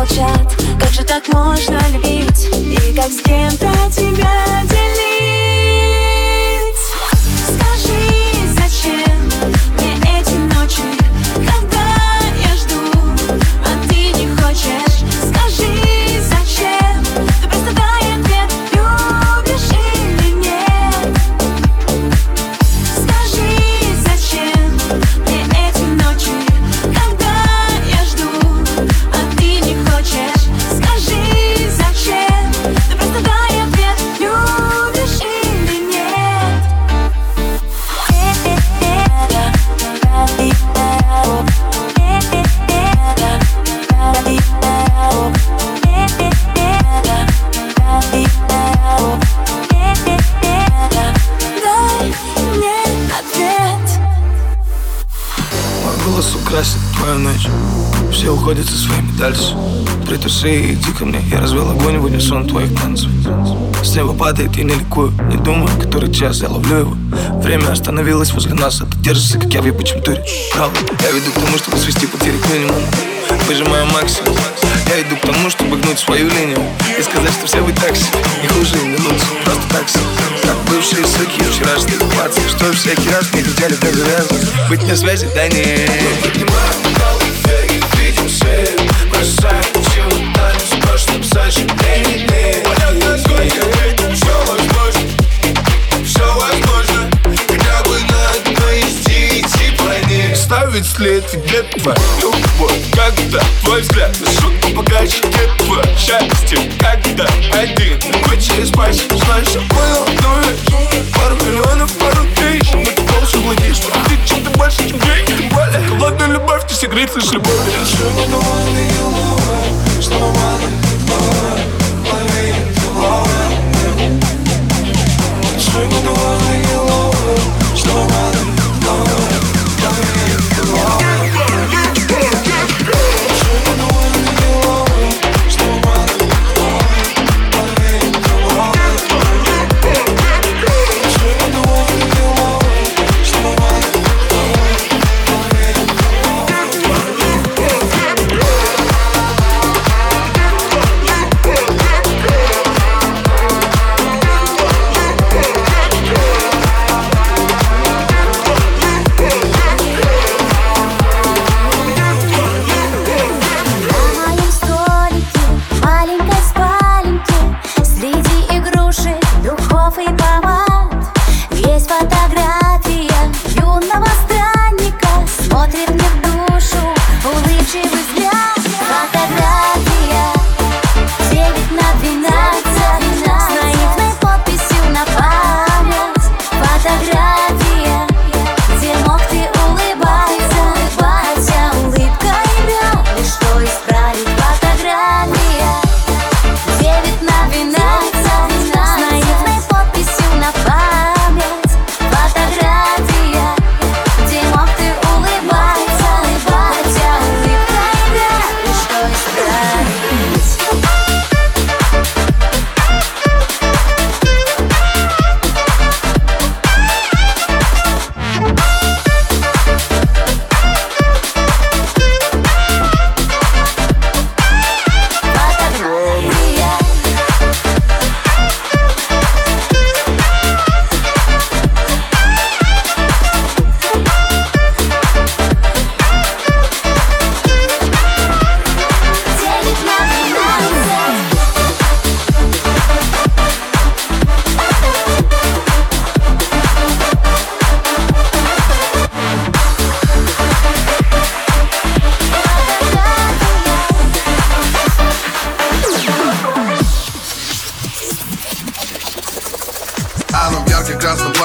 молчат. Как же так можно любить? И как с кем-то тебя твою ночь Все уходят со своими дальше. Притуши, иди ко мне. Я развел огонь в унисон твоих танцев. С неба падает, я не ликую. Не думаю, который час, я ловлю его. Время остановилось возле нас. А ты держишься, как я в ебучем туре Правда, я веду к тому, чтобы свести потери к минимуму. Выжимаю максимум. Я иду к тому, чтобы гнуть свою линию. И сказать, что все вы такси Не хуже, не лучше, просто такси Как бывшие суки, вчерашние пацы Что всякий раз не хотели так завязывать Быть на связи, да нет и видим свет Бросаем силу танец в прошлом сожалениями Понятно, сколько этим все возможно Все возможно Хотя бы на одной из девяти планет Ставить след где твою любовь Когда твой взгляд по богаче Где твое счастье Когда один через пальцы Знаешь, я понял одну вещь Пару миллионов, пару тысяч Но ты чем-то больше, чем деньги Тем холодная любовь, ты секрет лишь любовь. Хочу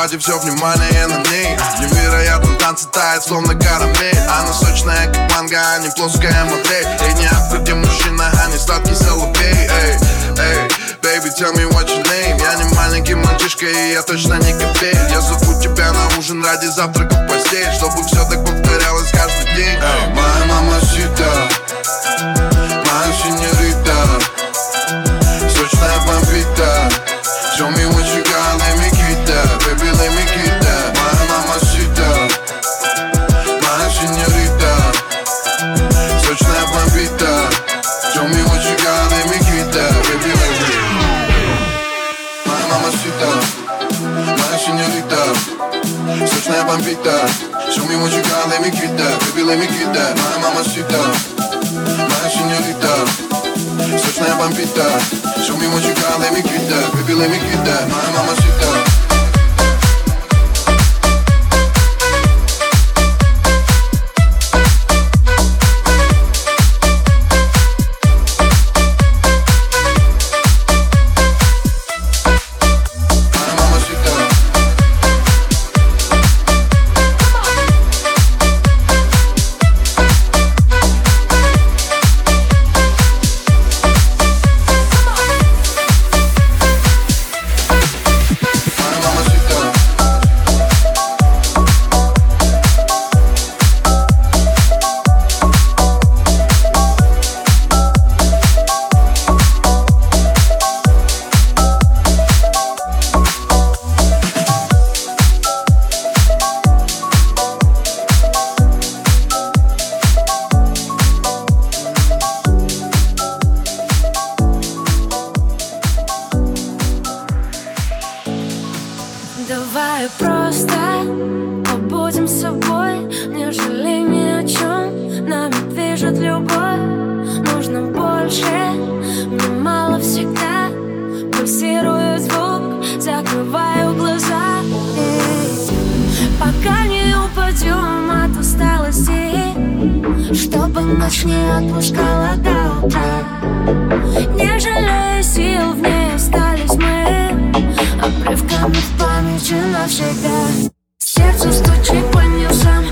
парти, все внимание на ней. Невероятно танцы тает, словно карамель Она сочная, как манго, а не плоская модель. Ей не автор, где мужчина, а не сладкий соловей. Эй, эй, baby, tell me what your name. Я не маленький мальчишка, и я точно не копей Я зову тебя на ужин ради завтрака в постель Чтобы все так повторялось каждый день. Эй, моя мама сита Моя синьорита me get that Baby, let me get that Моя мамасита Моя синьорита Сочная бомбита Show me what you got, let me get that Baby, let me get that Чтобы ночь не отпускала до утра. Не жалея сил, в ней остались мы Обрывками в памяти навсегда. Сердце стучит по ним сам,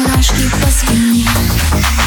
My mamacita Я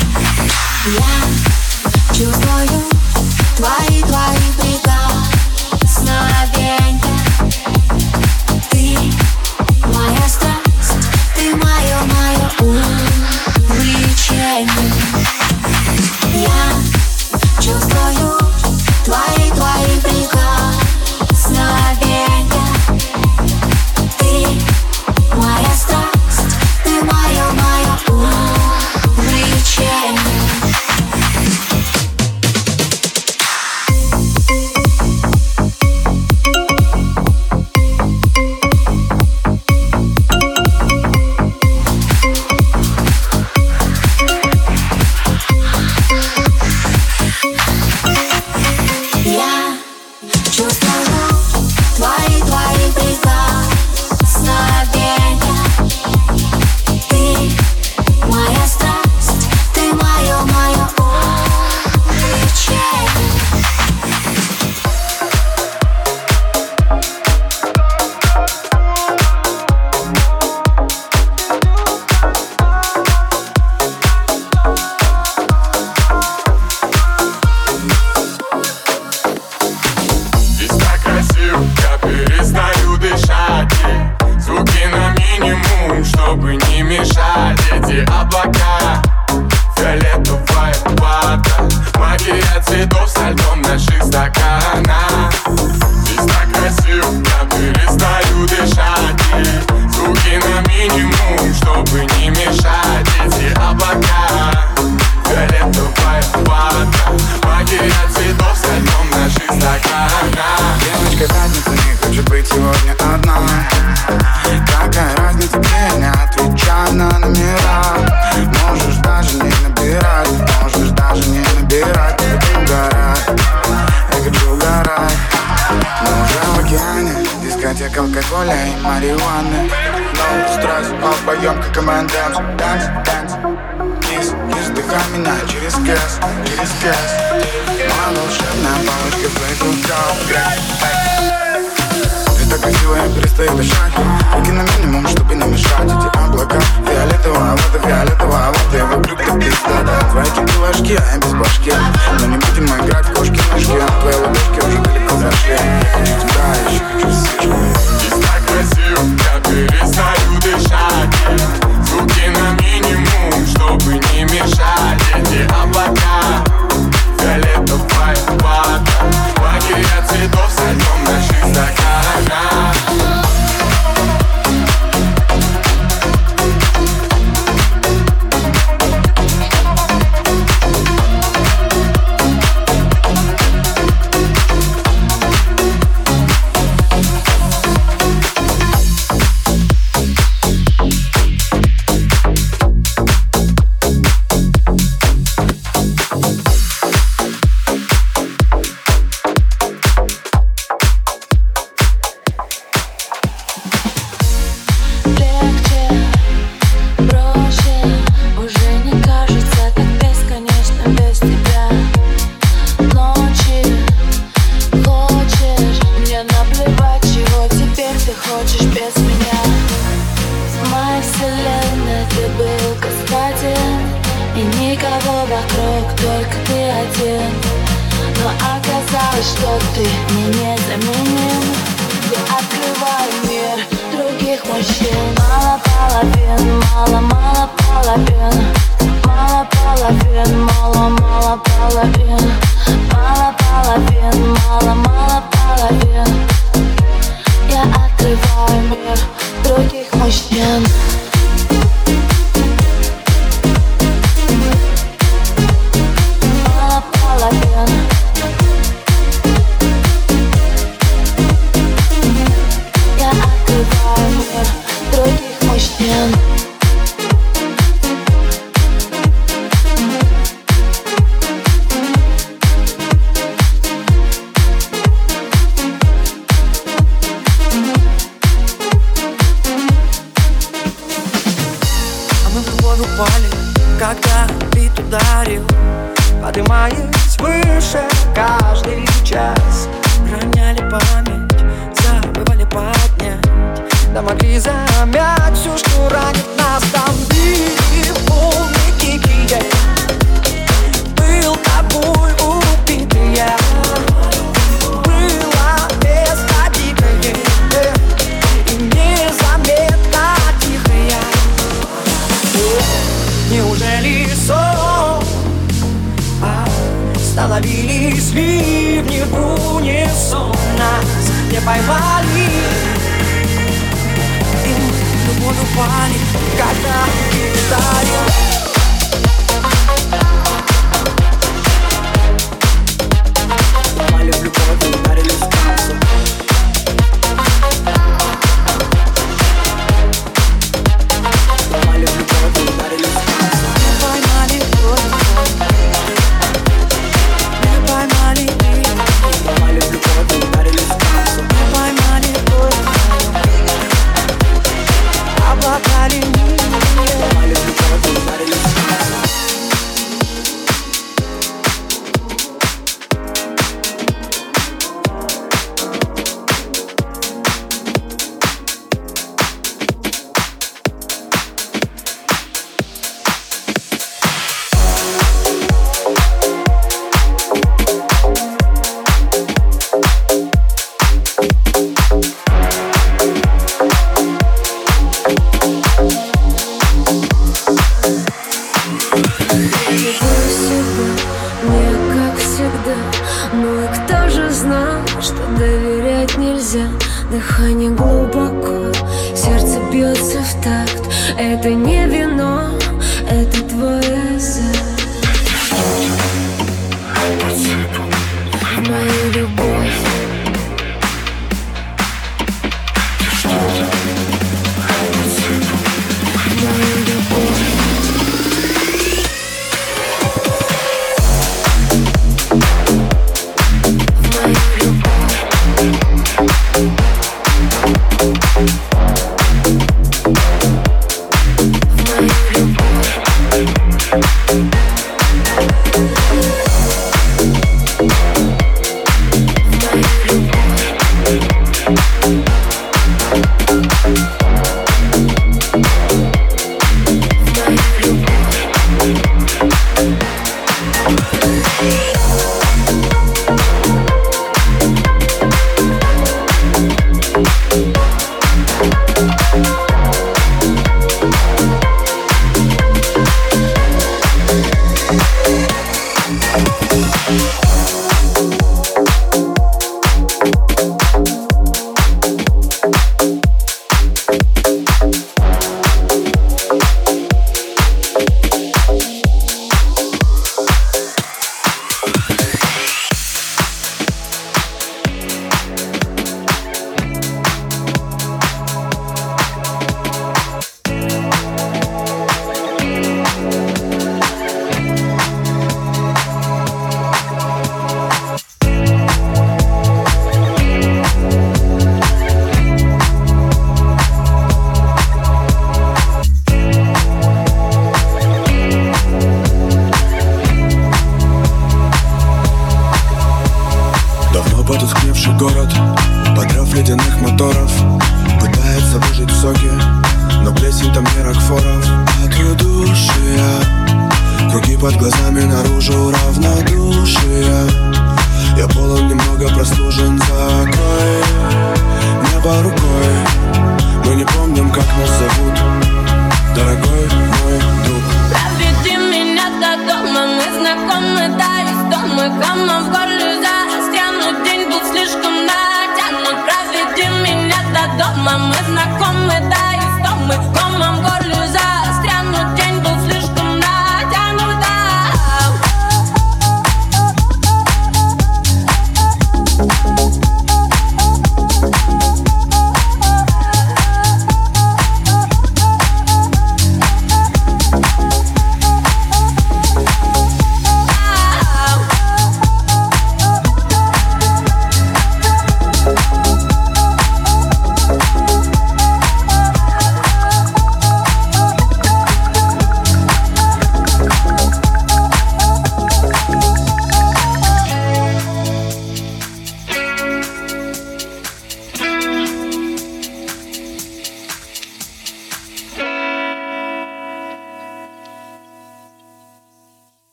танц, танц, танц Вниз, вниз дыхами на через газ, через газ Моя волшебная палочка в твоих руках Ты так красиво, я перестаю дышать Руки на минимум, чтобы не мешать Эти облака, фиолетовая вода, фиолетовая вода Вокруг ты пиздата Твои кипила очки, а я без башки Но не будем играть в кошки-мышки Твои ладошки уже далеко зашли Я хочу тебя, я еще хочу сишку Здесь так красиво, я перестаю дышать Руки на минимум, чтобы не мешали. эти облака Фиолетовая вода Магия цветов сойдем наших стаканах